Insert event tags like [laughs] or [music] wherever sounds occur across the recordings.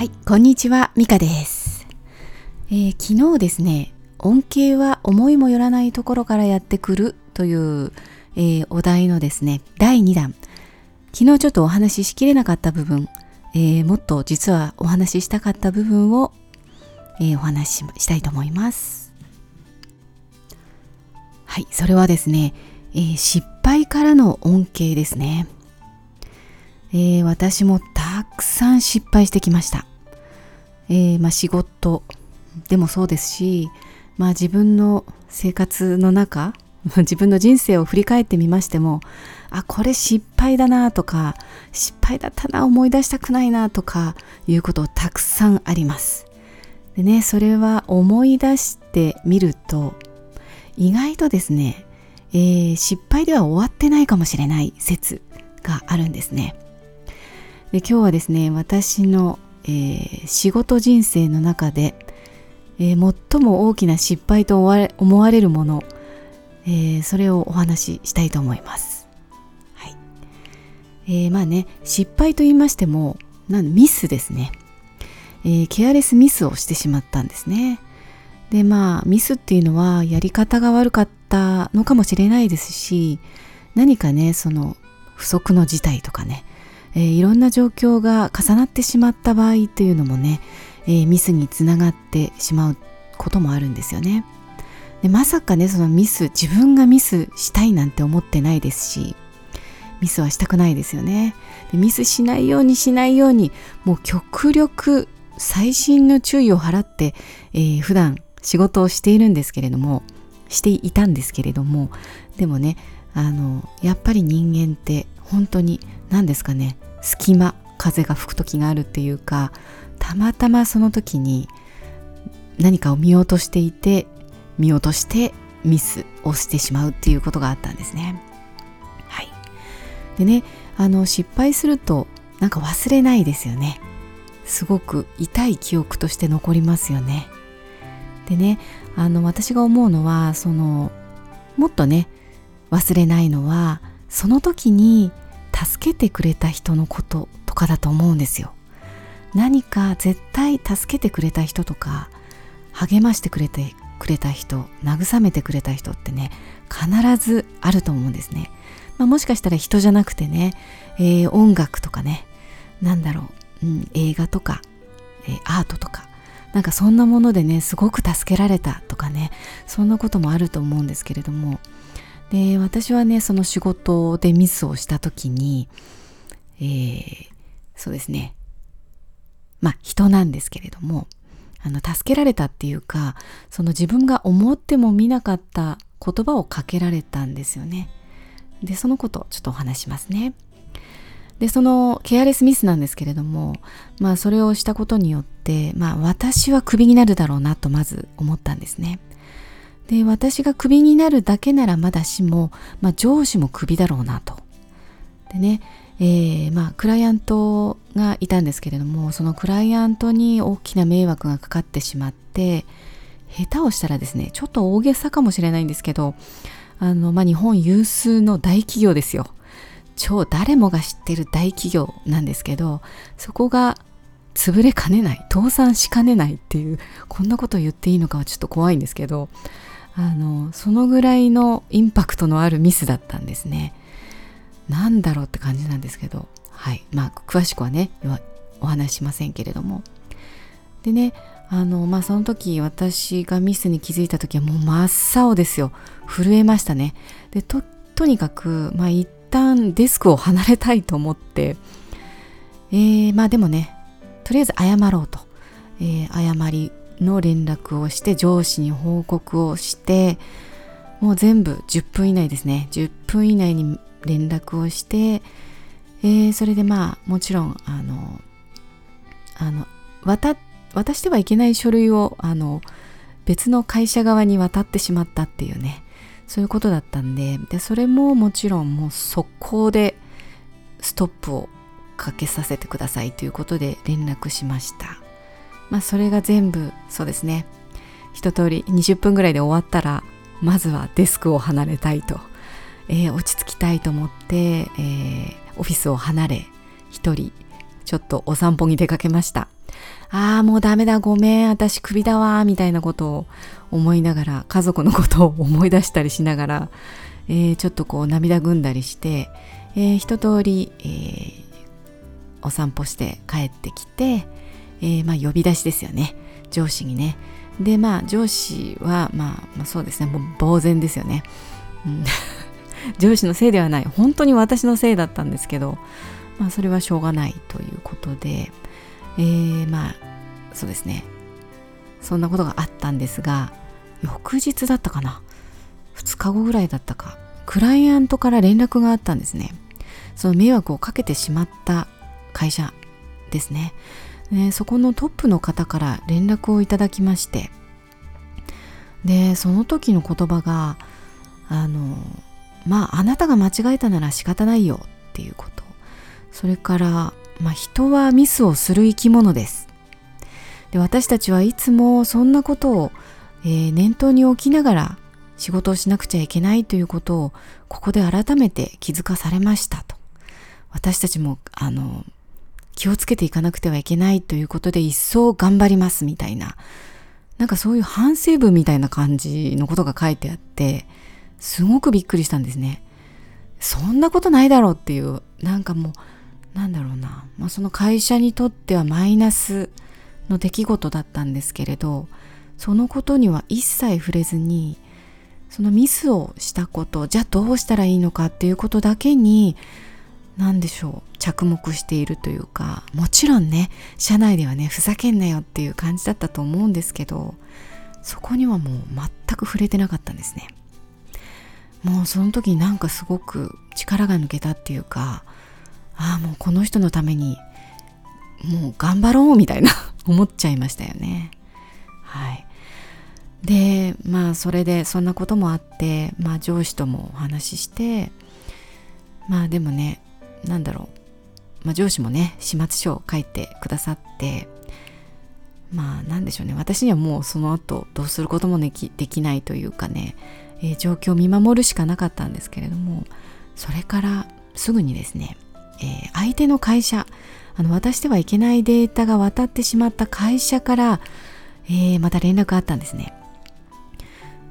はい、こんにちは、ミカです、えー、昨日ですね、恩恵は思いもよらないところからやってくるという、えー、お題のですね、第2弾。昨日ちょっとお話ししきれなかった部分、えー、もっと実はお話ししたかった部分を、えお話ししたいと思います。はい、それはですね、え失敗からの恩恵ですね。え私もたくさん失敗してきました。えー、まあ、仕事でもそうですし、まあ、自分の生活の中 [laughs] 自分の人生を振り返ってみましてもあこれ失敗だなとか失敗だったな思い出したくないなとかいうことたくさんあります。でねそれは思い出してみると意外とですね、えー、失敗では終わってないかもしれない説があるんですね。で今日はですね私のえー、仕事人生の中で、えー、最も大きな失敗と思われるもの、えー、それをお話ししたいと思います。はいえー、まあね失敗と言いましてもなんミスですね、えー、ケアレスミスをしてしまったんですね。でまあミスっていうのはやり方が悪かったのかもしれないですし何かねその不測の事態とかねえー、いろんな状況が重なってしまった場合というのもね、えー、ミスにつながってしまうこともあるんですよね。でまさかねそのミス自分がミスしたいなんて思ってないですしミスはしたくないですよねでミスしないようにしないようにもう極力細心の注意を払って、えー、普段仕事をしているんですけれどもしていたんですけれどもでもねあのやっぱり人間って本当に何ですかね隙間風が吹く時があるっていうかたまたまその時に何かを見落としていて見落としてミスをしてしまうっていうことがあったんですね。はい。でね、あの失敗するとなんか忘れないですよね。すごく痛い記憶として残りますよね。でね、あの私が思うのはそのもっとね忘れないのはその時に助けてくれた人のこととかだと思うんですよ。何か絶対助けてくれた人とか励ましてくれてくれた人慰めてくれた人ってね必ずあると思うんですね、まあ、もしかしたら人じゃなくてね、えー、音楽とかねなんだろう、うん、映画とか、えー、アートとかなんかそんなものでねすごく助けられたとかねそんなこともあると思うんですけれどもで私はねその仕事でミスをした時に、えー、そうですね。まあ人なんですけれどもあの助けられたっていうかその自分が思ってもみなかった言葉をかけられたんですよね。でそのことちょっとお話しますね。でそのケアレスミスなんですけれどもまあそれをしたことによってまあ私はクビになるだろうなとまず思ったんですね。で私がクビになるだけならまだしも、まあ、上司もクビだろうなと。でね、えー、まあクライアントがいたんですけれどもそのクライアントに大きな迷惑がかかってしまって下手をしたらですねちょっと大げさかもしれないんですけどあの、まあ、日本有数の大企業ですよ超誰もが知ってる大企業なんですけどそこが潰れかねない倒産しかねないっていうこんなことを言っていいのかはちょっと怖いんですけどあのそのぐらいのインパクトのあるミスだったんですね。なんだろうって感じなんですけど、はい。まあ、詳しくはね、お話しませんけれども。でね、あの、まあ、その時、私がミスに気づいた時はもう真っ青ですよ。震えましたね。で、と、とにかく、まあ、一旦デスクを離れたいと思って、えー、まあでもね、とりあえず謝ろうと。えー、謝りの連絡をして上司に報告をしてもう全部10分以内ですね。10分以内に連絡をして、えー、それでまあもちろんあのあの渡渡してはいけない書類をあの別の会社側に渡ってしまったっていうね。そういうことだったんででそれももちろんもう速攻でストップをかけさせてくださいということで連絡しました。まあそれが全部そうですね。一通り20分ぐらいで終わったらまずはデスクを離れたいと、えー、落ち着きたいと思って、えー、オフィスを離れ一人ちょっとお散歩に出かけました。ああもうダメだごめん私クビだわみたいなことを思いながら家族のことを思い出したりしながら、えー、ちょっとこう涙ぐんだりして、えー、一通り、えー、お散歩して帰ってきて、えー、まあ呼び出しですよね。上司にね。でまあ上司は、まあ、まあそうですね。もう呆然ですよね、うん、[laughs] 上司のせいではない。本当に私のせいだったんですけど、まあ、それはしょうがないということで、えー、まあそうですね。そんなことがあったんですが翌日だったかな。2日後ぐらいだったか。クライアントから連絡があったんですね。その迷惑をかけてしまった会社ですね。でそこのトップの方から連絡をいただきまして。でその時の言葉があのまああなたが間違えたなら仕方ないよっていうこと。それから、まあ、人はミスをする生き物です。で私たちはいつもそんなことを、えー、念頭に置きながら仕事をしなくちゃいけないということをここで改めて気づかされましたと。私たちもあの気をつけていかなくてはいけないということで一層頑張りますみたいな。なんかそういう反省文みたいな感じのことが書いてあってすごくびっくりしたんですね。そんなことないだろうっていうなんかもうなんだろうな、まあ、その会社にとってはマイナスの出来事だったんですけれどそのことには一切触れずにそのミスをしたことじゃあどうしたらいいのかっていうことだけに何でしょう。着目しているというかもちろんね社内ではねふざけんなよっていう感じだったと思うんですけどそこにはもう全く触れてなかったんですね。もうその時になんかすごく力が抜けたっていうかああもうこの人のためにもう頑張ろうみたいな思っちゃいましたよね。はい。でまあそれでそんなこともあってまあ上司ともお話ししてまあでもねなんだろう、まあ、上司もね始末書を書いてくださって。まあなんでしょうね。私にはもうその後どうすることもできできないというかね、えー、状況を見守るしかなかったんですけれども。それからすぐにですね、えー、相手の会社あの渡してはいけないデータが渡ってしまった会社から、えー、また連絡があったんですね。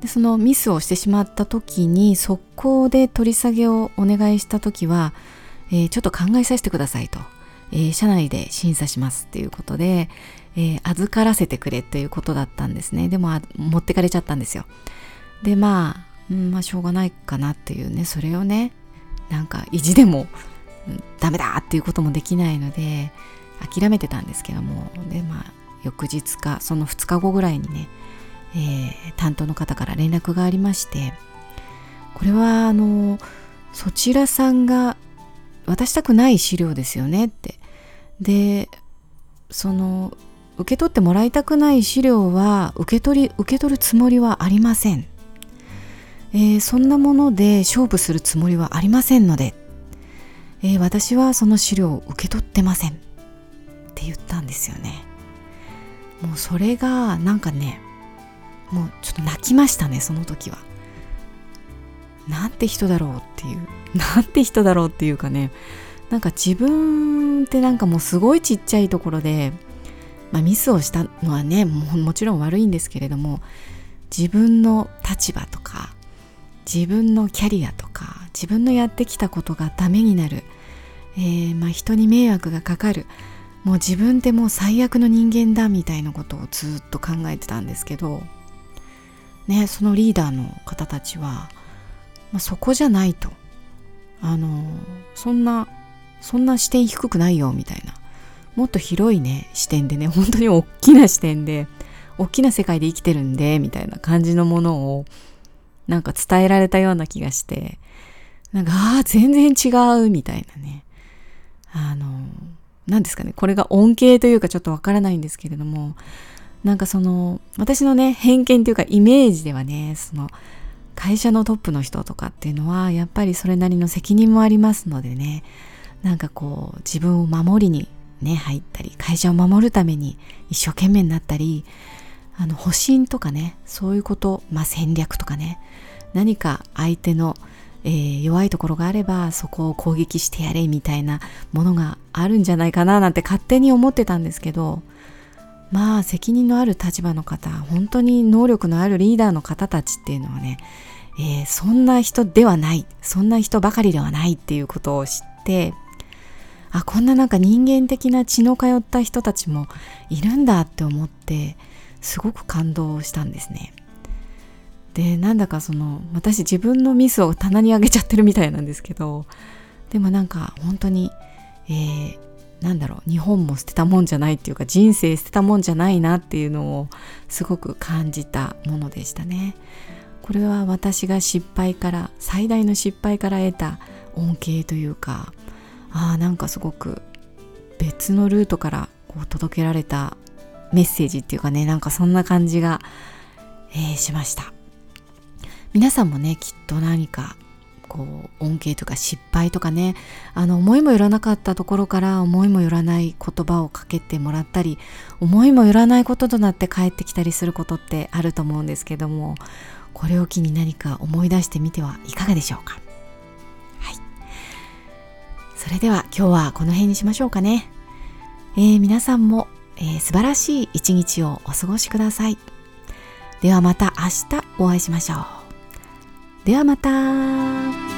でそのミスをしてしまった時に速攻で取り下げをお願いした時は、えー、ちょっと考えさせてくださいと、えー、社内で審査しますっていうことで、えー、預からせてくれっていうことだったんですね。でも持ってかれちゃったんですよ。でまあ、うん、まあしょうがないかなっていうね。それをねなんか意地でも、うん、ダメだっていうこともできないので諦めてたんですけども。でまあ翌日かその2日後ぐらいにね、えー、担当の方から連絡がありましてこれはあのそちらさんが渡したくない資料ですよねって。でその受け取ってもらいたくない資料は受け取り受け取るつもりはありません、えー、そんなもので勝負するつもりはありませんので、えー、私はその資料を受け取ってません。って言ったんですよね。もうそれがなんかねもうちょっと泣きましたねその時は。なんて人だろうっていう [laughs] なんて人だろうっていうかねなんか自分ってなんかもうすごいちっちゃいところで、まあ、ミスをしたのはねももちろん悪いんですけれども自分の立場とか自分のキャリアとか自分のやってきたことがダメになる、えー、まあ、人に迷惑がかかるもう自分ってもう最悪の人間だみたいなことをずっと考えてたんですけどねそのリーダーの方たちはまあ、そこじゃないと。あのそんなそんな視点低くないよみたいな。もっと広いね視点でね本当に大きな視点で大きな世界で生きてるんでみたいな感じのものをなんか伝えられたような気がしてなんかああ全然違うみたいなね。あの何ですかねこれが恩恵というかちょっとわからないんですけれどもなんかその私のね偏見というかイメージではねその会社のトップの人とかっていうのはやっぱりそれなりの責任もありますのでね。なんかこう自分を守りにね入ったり会社を守るために一生懸命になったりあの保身とかねそういうことまあ戦略とかね何か相手の、えー、弱いところがあればそこを攻撃してやれみたいなものがあるんじゃないかななんて勝手に思ってたんですけどまあ責任のある立場の方本当に能力のあるリーダーの方たちっていうのはね、えー、そんな人ではないそんな人ばかりではないっていうことを知ってあこんななんか人間的な血の通った人たちもいるんだって思ってすごく感動したんですね。でなんだかその私自分のミスを棚に上げちゃってるみたいなんですけどでもなんか本当に、えー、なんだろう日本も捨てたもんじゃないっていうか人生捨てたもんじゃないなっていうのをすごく感じたものでしたね。これは私が失敗から最大の失敗から得た恩恵というかああなんかすごく別のルートからこう届けられたメッセージっていうかねなんかそんな感じが、えー、しました皆さんもねきっと何かこう恩恵とか失敗とかねあの思いもよらなかったところから思いもよらない言葉をかけてもらったり思いもよらないこととなって帰ってきたりすることってあると思うんですけどもこれを機に何か思い出してみてはいかがでしょうか？それでは今日はこの辺にしましょうかね。えー、皆さんも、えー、素晴らしい一日をお過ごしください。ではまた明日お会いしましょう。ではまた。